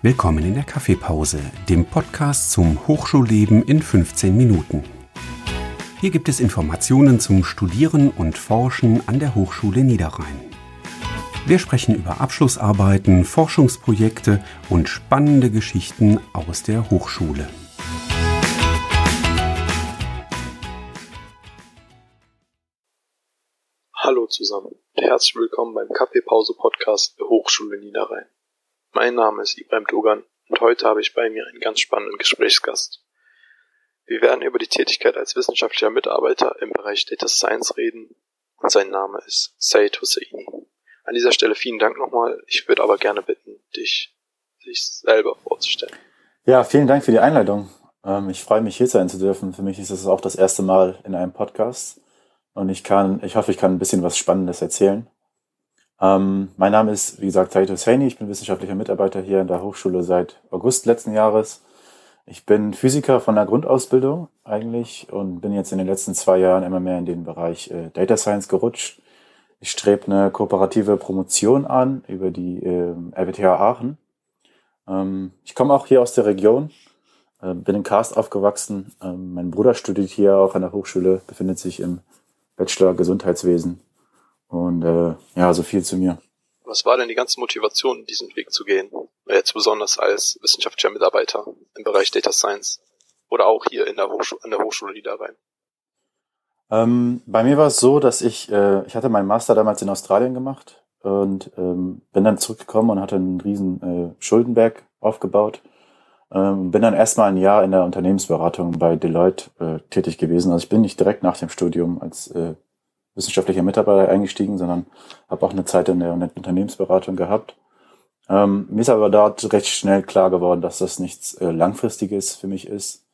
Willkommen in der Kaffeepause, dem Podcast zum Hochschulleben in 15 Minuten. Hier gibt es Informationen zum Studieren und Forschen an der Hochschule Niederrhein. Wir sprechen über Abschlussarbeiten, Forschungsprojekte und spannende Geschichten aus der Hochschule. Hallo zusammen und herzlich willkommen beim Kaffeepause-Podcast der Hochschule Niederrhein. Mein Name ist Ibrahim Dogan und heute habe ich bei mir einen ganz spannenden Gesprächsgast. Wir werden über die Tätigkeit als wissenschaftlicher Mitarbeiter im Bereich Data Science reden und sein Name ist Said Husseini. An dieser Stelle vielen Dank nochmal. Ich würde aber gerne bitten, dich sich selber vorzustellen. Ja, vielen Dank für die Einleitung. Ähm, ich freue mich hier sein zu dürfen. Für mich ist es auch das erste Mal in einem Podcast und ich kann, ich hoffe, ich kann ein bisschen was Spannendes erzählen. Ähm, mein Name ist, wie gesagt, Said Hosseini. Ich bin wissenschaftlicher Mitarbeiter hier an der Hochschule seit August letzten Jahres. Ich bin Physiker von der Grundausbildung eigentlich und bin jetzt in den letzten zwei Jahren immer mehr in den Bereich äh, Data Science gerutscht. Ich strebe eine kooperative Promotion an über die äh, RWTH Aachen. Ähm, ich komme auch hier aus der Region, äh, bin in Karst aufgewachsen. Ähm, mein Bruder studiert hier auch an der Hochschule, befindet sich im Bachelor Gesundheitswesen und äh, ja, so viel zu mir. Was war denn die ganze Motivation, diesen Weg zu gehen? Jetzt besonders als wissenschaftlicher Mitarbeiter im Bereich Data Science oder auch hier in der Hochschule, an der Hochschule Niederrhein? Ähm, bei mir war es so, dass ich, äh, ich hatte meinen Master damals in Australien gemacht und ähm, bin dann zurückgekommen und hatte einen riesen äh, Schuldenberg aufgebaut. Ähm, bin dann erstmal ein Jahr in der Unternehmensberatung bei Deloitte äh, tätig gewesen. Also ich bin nicht direkt nach dem Studium als äh, wissenschaftlicher Mitarbeiter eingestiegen, sondern habe auch eine Zeit in der Unternehmensberatung gehabt. Ähm, mir ist aber dort recht schnell klar geworden, dass das nichts äh, Langfristiges für mich ist,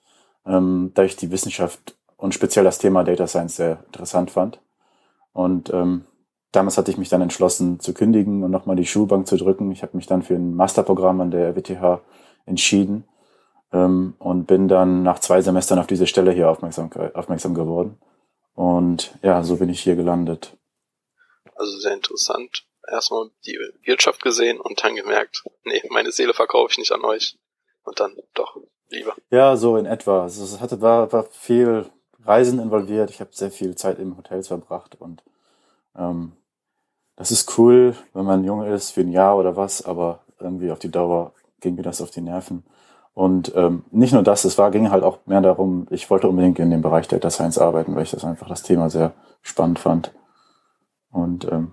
ähm, da ich die Wissenschaft und speziell das Thema Data Science sehr interessant fand. Und ähm, damals hatte ich mich dann entschlossen zu kündigen und nochmal die Schulbank zu drücken. Ich habe mich dann für ein Masterprogramm an der WTH entschieden ähm, und bin dann nach zwei Semestern auf diese Stelle hier aufmerksam, aufmerksam geworden. Und ja, so bin ich hier gelandet. Also sehr interessant. Erstmal die Wirtschaft gesehen und dann gemerkt, nee, meine Seele verkaufe ich nicht an euch. Und dann doch lieber. Ja, so in etwa. Also es hatte, war, war viel Reisen involviert. Ich habe sehr viel Zeit im Hotels verbracht und ähm, das ist cool, wenn man jung ist für ein Jahr oder was, aber irgendwie auf die Dauer ging mir das auf die Nerven. Und ähm, nicht nur das, es war, ging halt auch mehr darum, ich wollte unbedingt in dem Bereich Data Science arbeiten, weil ich das einfach das Thema sehr spannend fand. Und ähm,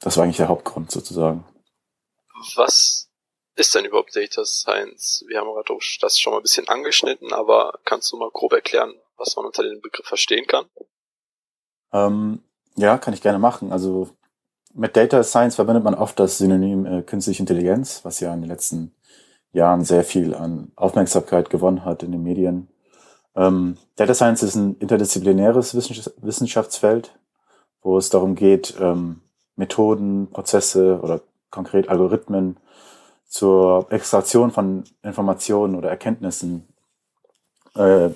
das war eigentlich der Hauptgrund sozusagen. Was ist denn überhaupt Data Science? Wir haben gerade das schon mal ein bisschen angeschnitten, aber kannst du mal grob erklären, was man unter dem Begriff verstehen kann? Ähm, ja, kann ich gerne machen. Also mit Data Science verbindet man oft das Synonym äh, künstliche Intelligenz, was ja in den letzten Jahren sehr viel an Aufmerksamkeit gewonnen hat in den Medien. Ähm, Data Science ist ein interdisziplinäres Wissenschaftsfeld, wo es darum geht, ähm, Methoden, Prozesse oder konkret Algorithmen zur Extraktion von Informationen oder Erkenntnissen äh,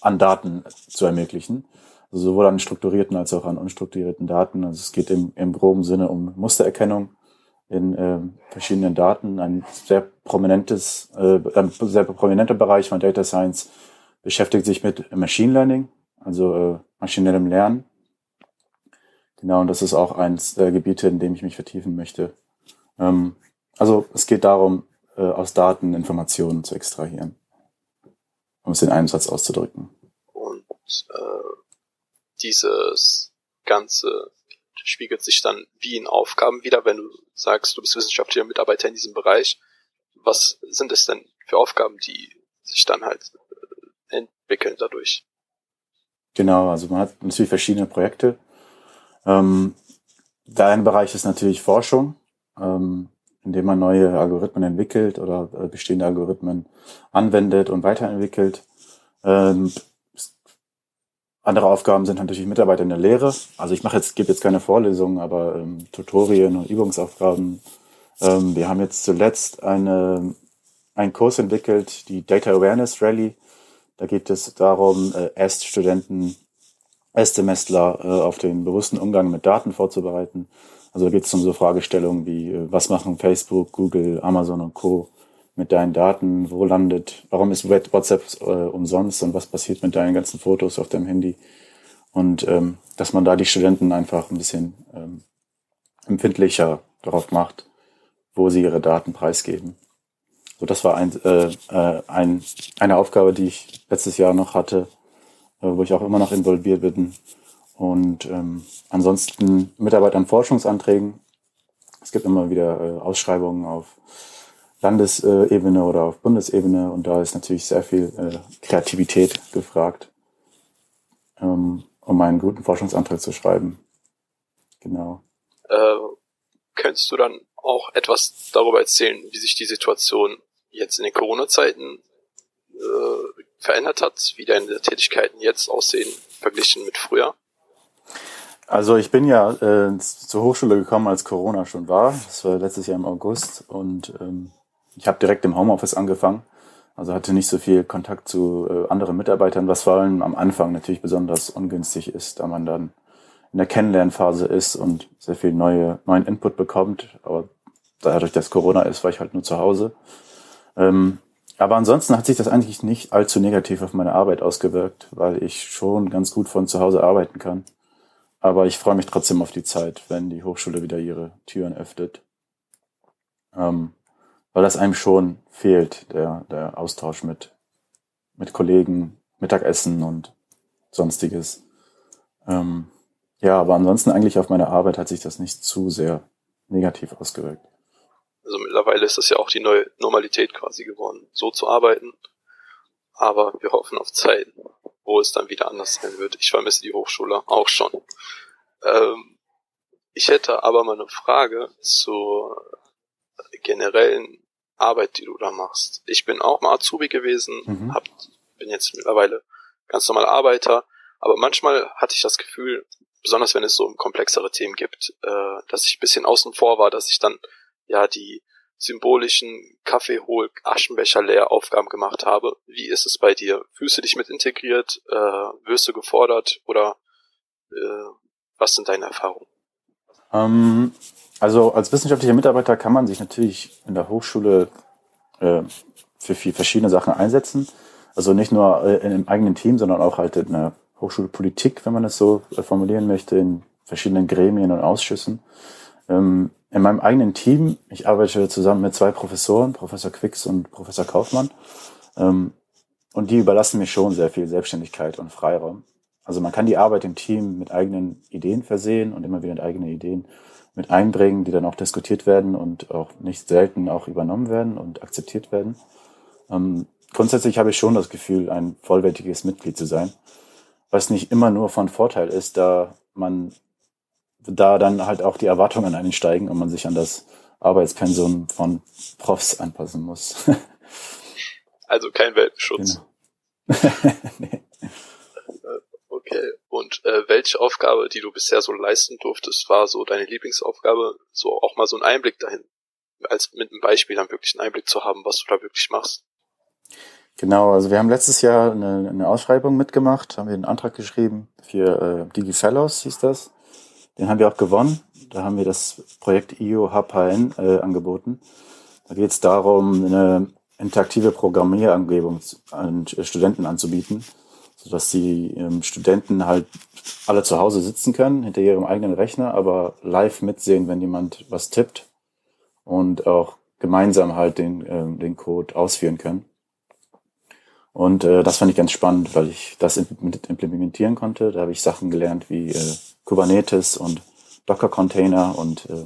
an Daten zu ermöglichen. Also sowohl an strukturierten als auch an unstrukturierten Daten. Also es geht im, im groben Sinne um Mustererkennung in äh, verschiedenen Daten. Ein sehr prominentes, äh, ein sehr prominenter Bereich von Data Science beschäftigt sich mit Machine Learning, also äh, maschinellem Lernen. Genau, und das ist auch eins der Gebiete, in dem ich mich vertiefen möchte. Ähm, also es geht darum, äh, aus Daten Informationen zu extrahieren, um es in einem Satz auszudrücken. Und äh, dieses ganze spiegelt sich dann wie in Aufgaben wieder, wenn du sagst, du bist wissenschaftlicher Mitarbeiter in diesem Bereich. Was sind es denn für Aufgaben, die sich dann halt äh, entwickeln dadurch? Genau, also man hat natürlich verschiedene Projekte. Ähm, dein Bereich ist natürlich Forschung, ähm, indem man neue Algorithmen entwickelt oder äh, bestehende Algorithmen anwendet und weiterentwickelt. Ähm, andere Aufgaben sind natürlich Mitarbeiter in der Lehre. Also ich mache jetzt, gebe jetzt keine Vorlesungen, aber ähm, Tutorien und Übungsaufgaben. Ähm, wir haben jetzt zuletzt eine, einen Kurs entwickelt, die Data Awareness Rally. Da geht es darum, äh, Erststudenten, Erstsemestler äh, auf den bewussten Umgang mit Daten vorzubereiten. Also da geht es um so Fragestellungen wie, äh, was machen Facebook, Google, Amazon und Co. mit deinen Daten, wo landet, warum ist WhatsApp äh, umsonst und was passiert mit deinen ganzen Fotos auf deinem Handy. Und ähm, dass man da die Studenten einfach ein bisschen ähm, empfindlicher darauf macht, wo sie ihre Daten preisgeben. So, das war ein, äh, äh, ein, eine Aufgabe, die ich letztes Jahr noch hatte, äh, wo ich auch immer noch involviert bin. Und ähm, ansonsten Mitarbeit an Forschungsanträgen. Es gibt immer wieder äh, Ausschreibungen auf Landesebene oder auf Bundesebene und da ist natürlich sehr viel äh, Kreativität gefragt, ähm, um einen guten Forschungsantrag zu schreiben. Genau. Äh, könntest du dann auch etwas darüber erzählen, wie sich die Situation jetzt in den Corona-Zeiten äh, verändert hat, wie deine Tätigkeiten jetzt aussehen, verglichen mit früher? Also ich bin ja äh, zur Hochschule gekommen, als Corona schon war. Das war letztes Jahr im August und ähm, ich habe direkt im Homeoffice angefangen. Also hatte nicht so viel Kontakt zu äh, anderen Mitarbeitern, was vor allem am Anfang natürlich besonders ungünstig ist, da man dann in der Kennenlernphase ist und sehr viel neue, neuen Input bekommt. Aber dadurch, dass Corona ist, war ich halt nur zu Hause. Ähm, aber ansonsten hat sich das eigentlich nicht allzu negativ auf meine Arbeit ausgewirkt, weil ich schon ganz gut von zu Hause arbeiten kann. Aber ich freue mich trotzdem auf die Zeit, wenn die Hochschule wieder ihre Türen öffnet. Ähm, weil das einem schon fehlt, der, der Austausch mit, mit Kollegen, Mittagessen und sonstiges. Ähm, ja, aber ansonsten eigentlich auf meine Arbeit hat sich das nicht zu sehr negativ ausgewirkt. Also mittlerweile ist das ja auch die neue Normalität quasi geworden, so zu arbeiten. Aber wir hoffen auf Zeiten, wo es dann wieder anders sein wird. Ich vermisse die Hochschule auch schon. Ähm, ich hätte aber mal eine Frage zur generellen Arbeit, die du da machst. Ich bin auch mal Azubi gewesen, mhm. hab, bin jetzt mittlerweile ganz normal Arbeiter, aber manchmal hatte ich das Gefühl, besonders wenn es so komplexere Themen gibt, äh, dass ich ein bisschen außen vor war, dass ich dann ja die symbolischen Kaffeehol Aschenbecher leer Aufgaben gemacht habe. Wie ist es bei dir? Fühlst du dich mit integriert? Äh, wirst du gefordert? Oder äh, was sind deine Erfahrungen? Ähm, also als wissenschaftlicher Mitarbeiter kann man sich natürlich in der Hochschule äh, für viel verschiedene Sachen einsetzen. Also nicht nur äh, einem eigenen Team, sondern auch halt in der Hochschulpolitik, wenn man das so äh, formulieren möchte, in verschiedenen Gremien und Ausschüssen. Ähm, in meinem eigenen Team, ich arbeite zusammen mit zwei Professoren, Professor Quicks und Professor Kaufmann, ähm, und die überlassen mir schon sehr viel Selbstständigkeit und Freiraum. Also man kann die Arbeit im Team mit eigenen Ideen versehen und immer wieder eigene Ideen mit einbringen, die dann auch diskutiert werden und auch nicht selten auch übernommen werden und akzeptiert werden. Ähm, grundsätzlich habe ich schon das Gefühl, ein vollwertiges Mitglied zu sein, was nicht immer nur von Vorteil ist, da man da dann halt auch die Erwartungen an einen steigen und man sich an das Arbeitspensum von Profs anpassen muss. Also kein Welpenschutz. Genau. nee. Und äh, welche Aufgabe, die du bisher so leisten durftest, war so deine Lieblingsaufgabe, so auch mal so einen Einblick dahin, als mit einem Beispiel dann wirklich einen Einblick zu haben, was du da wirklich machst? Genau, also wir haben letztes Jahr eine, eine Ausschreibung mitgemacht, haben wir einen Antrag geschrieben für äh, DigiFellows, hieß das. Den haben wir auch gewonnen. Da haben wir das Projekt IO HPN äh, angeboten. Da geht es darum, eine interaktive Programmierumgebung an Studenten anzubieten sodass die ähm, Studenten halt alle zu Hause sitzen können, hinter ihrem eigenen Rechner, aber live mitsehen, wenn jemand was tippt und auch gemeinsam halt den, ähm, den Code ausführen können. Und äh, das fand ich ganz spannend, weil ich das implementieren konnte. Da habe ich Sachen gelernt wie äh, Kubernetes und Docker-Container und äh,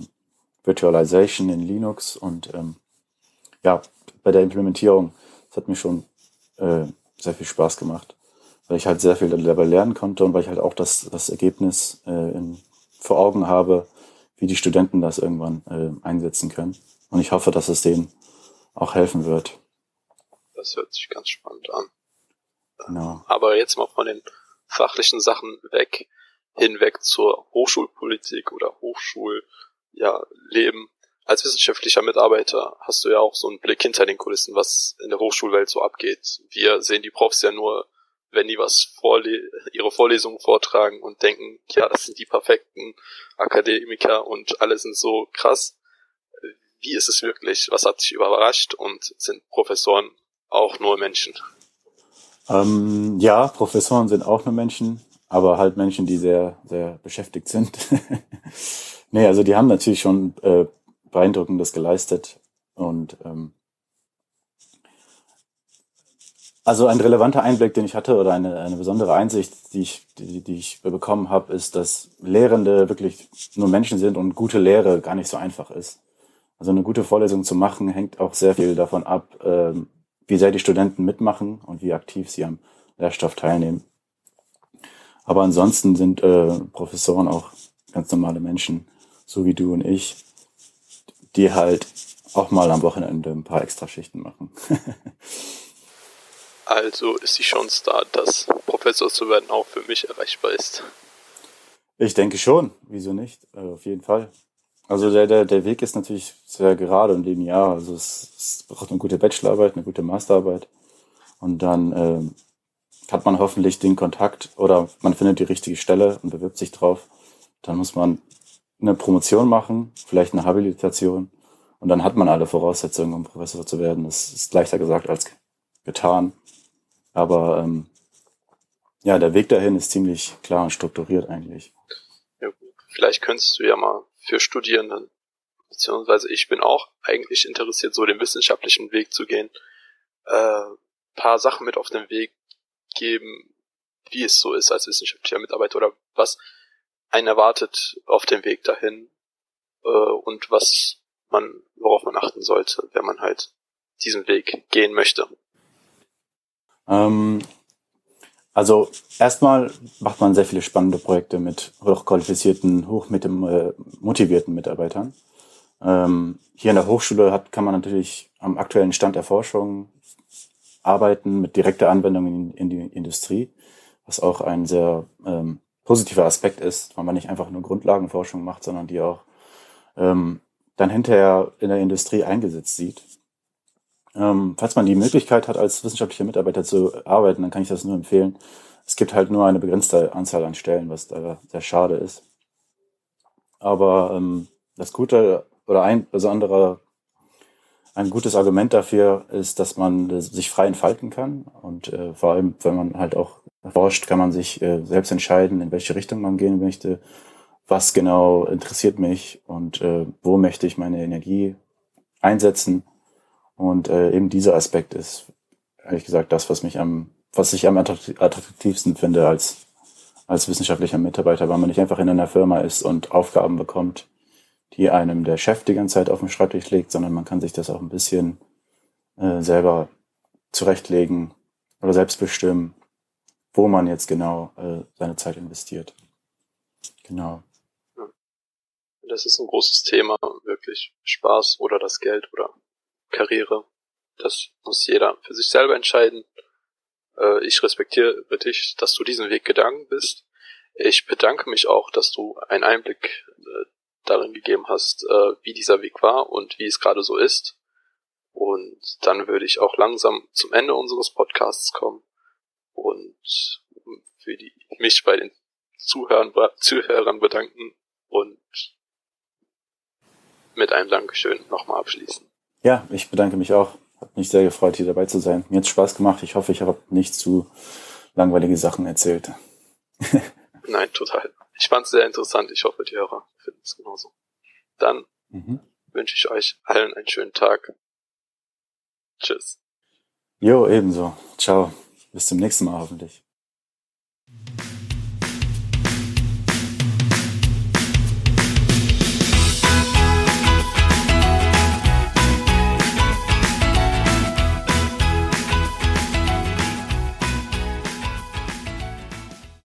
Virtualization in Linux. Und ähm, ja, bei der Implementierung, das hat mir schon äh, sehr viel Spaß gemacht weil ich halt sehr viel dabei lernen konnte und weil ich halt auch das, das Ergebnis äh, in, vor Augen habe, wie die Studenten das irgendwann äh, einsetzen können. Und ich hoffe, dass es denen auch helfen wird. Das hört sich ganz spannend an. Genau. Aber jetzt mal von den fachlichen Sachen weg, hinweg zur Hochschulpolitik oder Hochschulleben. Ja, Als wissenschaftlicher Mitarbeiter hast du ja auch so einen Blick hinter den Kulissen, was in der Hochschulwelt so abgeht. Wir sehen die Profs ja nur wenn die was vorle ihre Vorlesungen vortragen und denken, ja, das sind die perfekten Akademiker und alle sind so krass. wie ist es wirklich? Was hat dich überrascht? Und sind Professoren auch nur Menschen? Ähm, ja, Professoren sind auch nur Menschen, aber halt Menschen, die sehr, sehr beschäftigt sind. nee, also die haben natürlich schon äh, beeindruckendes geleistet und ähm, also ein relevanter Einblick, den ich hatte oder eine, eine besondere Einsicht, die ich, die, die ich bekommen habe, ist, dass Lehrende wirklich nur Menschen sind und gute Lehre gar nicht so einfach ist. Also eine gute Vorlesung zu machen, hängt auch sehr viel davon ab, ähm, wie sehr die Studenten mitmachen und wie aktiv sie am Lehrstoff teilnehmen. Aber ansonsten sind äh, Professoren auch ganz normale Menschen, so wie du und ich, die halt auch mal am Wochenende ein paar Extraschichten machen. also ist die Chance da, dass Professor zu werden auch für mich erreichbar ist. Ich denke schon, wieso nicht? Äh, auf jeden Fall. Also der, der, der Weg ist natürlich sehr gerade und linear. Also es, es braucht eine gute Bachelorarbeit, eine gute Masterarbeit. Und dann äh, hat man hoffentlich den Kontakt oder man findet die richtige Stelle und bewirbt sich drauf. Dann muss man eine Promotion machen, vielleicht eine Habilitation. Und dann hat man alle Voraussetzungen, um Professor zu werden. Das ist leichter gesagt als getan. Aber ähm, ja, der Weg dahin ist ziemlich klar und strukturiert eigentlich. Ja, vielleicht könntest du ja mal für Studierenden. Beziehungsweise ich bin auch eigentlich interessiert, so den wissenschaftlichen Weg zu gehen. Äh, paar Sachen mit auf den Weg geben, wie es so ist als wissenschaftlicher Mitarbeiter oder was einen erwartet auf dem Weg dahin äh, und was man, worauf man achten sollte, wenn man halt diesen Weg gehen möchte. Ähm, also erstmal macht man sehr viele spannende Projekte mit hochqualifizierten, hochmotivierten Mitarbeitern. Ähm, hier in der Hochschule hat, kann man natürlich am aktuellen Stand der Forschung arbeiten mit direkter Anwendung in, in die Industrie, was auch ein sehr ähm, positiver Aspekt ist, weil man nicht einfach nur Grundlagenforschung macht, sondern die auch ähm, dann hinterher in der Industrie eingesetzt sieht. Ähm, falls man die Möglichkeit hat, als wissenschaftlicher Mitarbeiter zu arbeiten, dann kann ich das nur empfehlen. Es gibt halt nur eine begrenzte Anzahl an Stellen, was da sehr schade ist. Aber ähm, das Gute oder ein besonderer, ein gutes Argument dafür ist, dass man sich frei entfalten kann. Und äh, vor allem, wenn man halt auch forscht, kann man sich äh, selbst entscheiden, in welche Richtung man gehen möchte, was genau interessiert mich und äh, wo möchte ich meine Energie einsetzen. Und äh, eben dieser Aspekt ist, ehrlich gesagt, das, was mich am, was ich am attraktivsten finde als, als wissenschaftlicher Mitarbeiter, weil man nicht einfach in einer Firma ist und Aufgaben bekommt, die einem der Chef die ganze Zeit auf dem Schreibtisch legt, sondern man kann sich das auch ein bisschen äh, selber zurechtlegen oder selbst bestimmen, wo man jetzt genau äh, seine Zeit investiert. Genau. Das ist ein großes Thema, wirklich Spaß oder das Geld oder Karriere. Das muss jeder für sich selber entscheiden. Äh, ich respektiere dich, dass du diesen Weg gegangen bist. Ich bedanke mich auch, dass du einen Einblick äh, darin gegeben hast, äh, wie dieser Weg war und wie es gerade so ist. Und dann würde ich auch langsam zum Ende unseres Podcasts kommen und für die mich bei den Zuhörern, Zuhörern bedanken und mit einem Dankeschön nochmal abschließen. Ja, ich bedanke mich auch. Hat mich sehr gefreut, hier dabei zu sein. Mir hat Spaß gemacht. Ich hoffe, ich habe nicht zu langweilige Sachen erzählt. Nein, total. Ich fand es sehr interessant. Ich hoffe, die Hörer finden es genauso. Dann mhm. wünsche ich euch allen einen schönen Tag. Tschüss. Jo, ebenso. Ciao. Bis zum nächsten Mal hoffentlich.